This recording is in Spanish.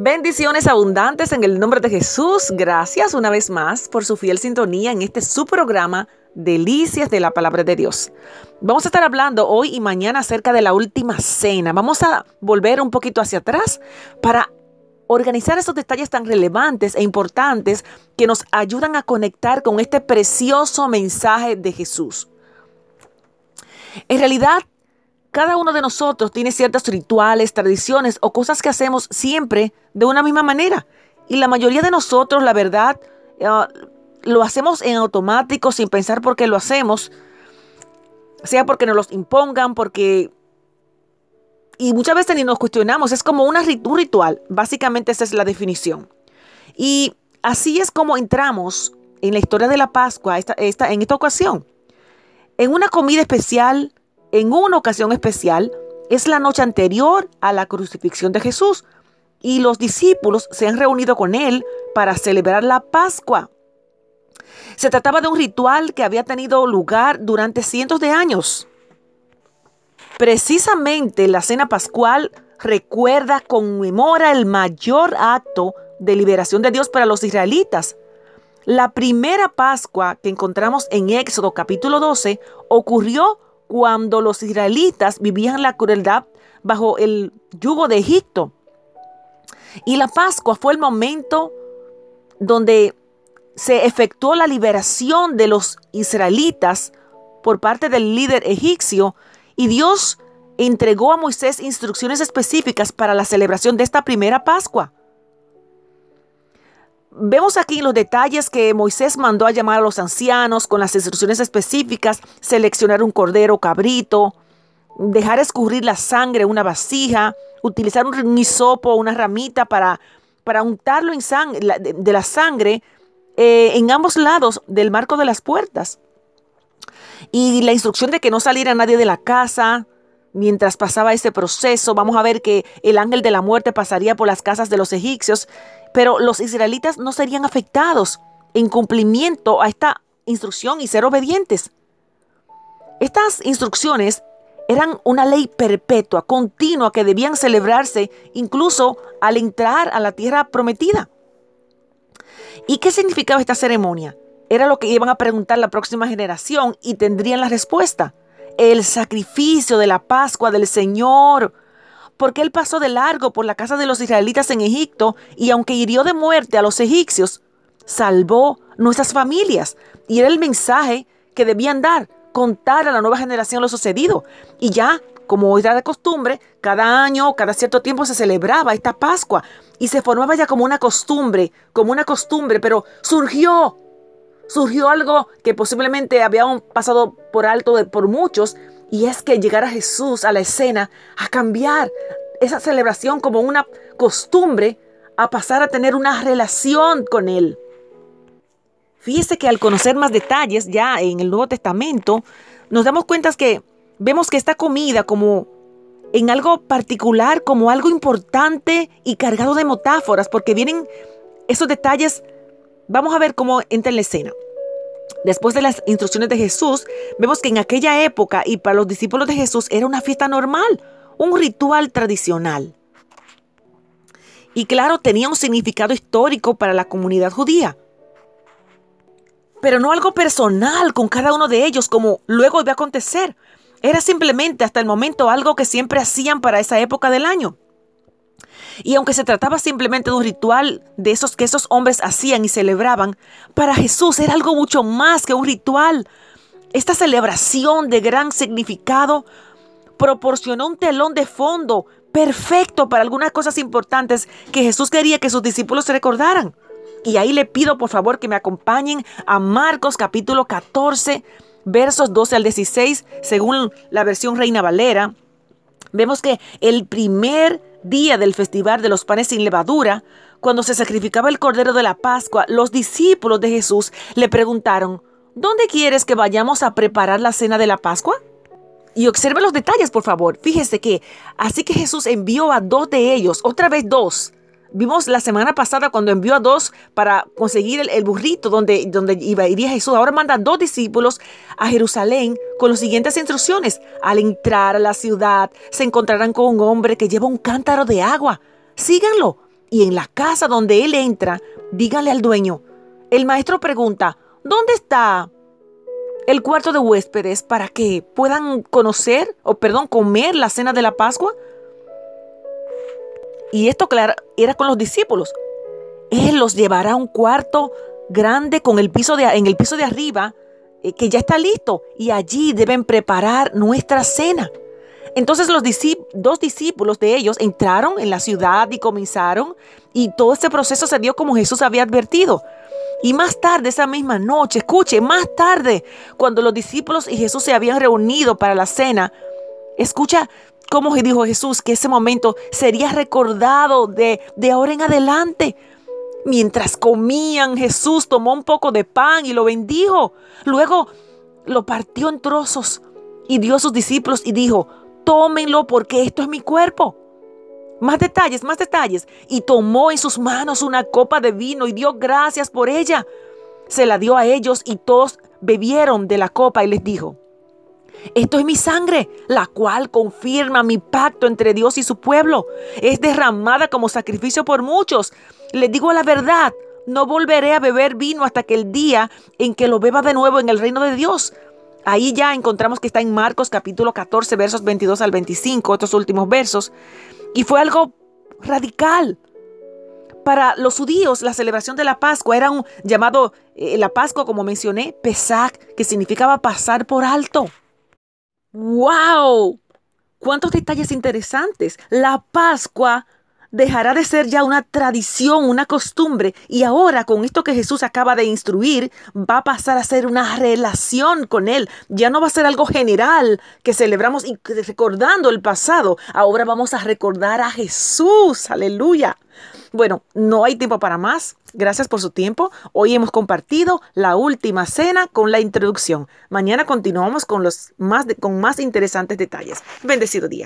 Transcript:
Bendiciones abundantes en el nombre de Jesús. Gracias una vez más por su fiel sintonía en este su programa Delicias de la Palabra de Dios. Vamos a estar hablando hoy y mañana acerca de la última cena. Vamos a volver un poquito hacia atrás para organizar esos detalles tan relevantes e importantes que nos ayudan a conectar con este precioso mensaje de Jesús. En realidad, cada uno de nosotros tiene ciertos rituales, tradiciones o cosas que hacemos siempre de una misma manera. Y la mayoría de nosotros, la verdad, eh, lo hacemos en automático sin pensar por qué lo hacemos. Sea porque nos los impongan, porque... Y muchas veces ni nos cuestionamos, es como un ritual. Básicamente esa es la definición. Y así es como entramos en la historia de la Pascua esta, esta, en esta ocasión. En una comida especial en una ocasión especial, es la noche anterior a la crucifixión de Jesús y los discípulos se han reunido con él para celebrar la Pascua. Se trataba de un ritual que había tenido lugar durante cientos de años. Precisamente la cena pascual recuerda, conmemora el mayor acto de liberación de Dios para los israelitas. La primera Pascua que encontramos en Éxodo capítulo 12 ocurrió cuando los israelitas vivían la crueldad bajo el yugo de Egipto. Y la Pascua fue el momento donde se efectuó la liberación de los israelitas por parte del líder egipcio y Dios entregó a Moisés instrucciones específicas para la celebración de esta primera Pascua. Vemos aquí los detalles que Moisés mandó a llamar a los ancianos con las instrucciones específicas, seleccionar un cordero cabrito, dejar escurrir la sangre en una vasija, utilizar un hisopo, una ramita para, para untarlo en de, la sangre eh, en ambos lados del marco de las puertas. Y la instrucción de que no saliera nadie de la casa, Mientras pasaba ese proceso, vamos a ver que el ángel de la muerte pasaría por las casas de los egipcios pero los israelitas no serían afectados en cumplimiento a esta instrucción y ser obedientes. Estas instrucciones eran una ley perpetua, continua, que debían celebrarse incluso al entrar a la tierra prometida. ¿Y qué significaba esta ceremonia? Era lo que iban a preguntar la próxima generación y tendrían la respuesta. El sacrificio de la Pascua del Señor porque él pasó de largo por la casa de los israelitas en Egipto y aunque hirió de muerte a los egipcios, salvó nuestras familias. Y era el mensaje que debían dar, contar a la nueva generación lo sucedido. Y ya, como era de costumbre, cada año, cada cierto tiempo se celebraba esta Pascua y se formaba ya como una costumbre, como una costumbre, pero surgió, surgió algo que posiblemente había pasado por alto por muchos y es que llegar a Jesús a la escena a cambiar esa celebración como una costumbre a pasar a tener una relación con Él. Fíjese que al conocer más detalles ya en el Nuevo Testamento, nos damos cuenta que vemos que esta comida como en algo particular, como algo importante y cargado de metáforas, porque vienen esos detalles, vamos a ver cómo entra en la escena. Después de las instrucciones de Jesús, vemos que en aquella época y para los discípulos de Jesús era una fiesta normal, un ritual tradicional. Y claro, tenía un significado histórico para la comunidad judía. Pero no algo personal con cada uno de ellos como luego iba a acontecer. Era simplemente hasta el momento algo que siempre hacían para esa época del año. Y aunque se trataba simplemente de un ritual de esos que esos hombres hacían y celebraban, para Jesús era algo mucho más que un ritual. Esta celebración de gran significado proporcionó un telón de fondo perfecto para algunas cosas importantes que Jesús quería que sus discípulos se recordaran. Y ahí le pido por favor que me acompañen a Marcos capítulo 14, versos 12 al 16, según la versión Reina Valera. Vemos que el primer día del festival de los panes sin levadura, cuando se sacrificaba el cordero de la Pascua, los discípulos de Jesús le preguntaron, ¿dónde quieres que vayamos a preparar la cena de la Pascua? Y observe los detalles, por favor. Fíjese que así que Jesús envió a dos de ellos, otra vez dos, Vimos la semana pasada cuando envió a dos para conseguir el, burrito donde, donde iba, iría Jesús. Ahora manda a dos discípulos a Jerusalén con las siguientes instrucciones. Al entrar a la ciudad se encontrarán con un hombre que lleva un cántaro de agua. Síganlo. Y en la casa donde él entra, díganle al dueño. El maestro pregunta, ¿dónde está el cuarto de huéspedes para que puedan conocer, o perdón, comer la cena de la Pascua? Y esto, claro, era con los discípulos. Él los llevará a un cuarto grande con el piso de, en el piso de arriba, eh, que ya está listo, y allí deben preparar nuestra cena. Entonces los dos discípulos de ellos entraron en la ciudad y comenzaron, y todo este proceso se dio como Jesús había advertido. Y más tarde, esa misma noche, escuche, más tarde, cuando los discípulos y Jesús se habían reunido para la cena, escucha cómo dijo Jesús que ese momento sería recordado de, de ahora en adelante. Mientras comían, Jesús tomó un poco de pan y lo bendijo. Luego lo partió en trozos y dio a sus discípulos y dijo, tómenlo porque esto es mi cuerpo. Más detalles, más detalles. Y tomó en sus manos una copa de vino y dio gracias por ella. Se la dio a ellos y todos bebieron de la copa y les dijo, esto es mi sangre, la cual confirma mi pacto entre Dios y su pueblo. Es derramada como sacrificio por muchos. Les digo la verdad, no volveré a beber vino hasta que el día en que lo beba de nuevo en el reino de Dios. Ahí ya encontramos que está en Marcos capítulo 14, versos 22 al 25, estos últimos versos. Y fue algo radical. Para los judíos, la celebración de la Pascua era un llamado, eh, la Pascua, como mencioné, Pesach, que significaba pasar por alto. ¡Wow! ¿Cuántos detalles interesantes? La Pascua dejará de ser ya una tradición, una costumbre, y ahora con esto que Jesús acaba de instruir, va a pasar a ser una relación con Él. Ya no va a ser algo general que celebramos y recordando el pasado. Ahora vamos a recordar a Jesús. Aleluya. Bueno, no hay tiempo para más. Gracias por su tiempo. Hoy hemos compartido la última cena con la introducción. Mañana continuamos con los más con más interesantes detalles. Bendecido día.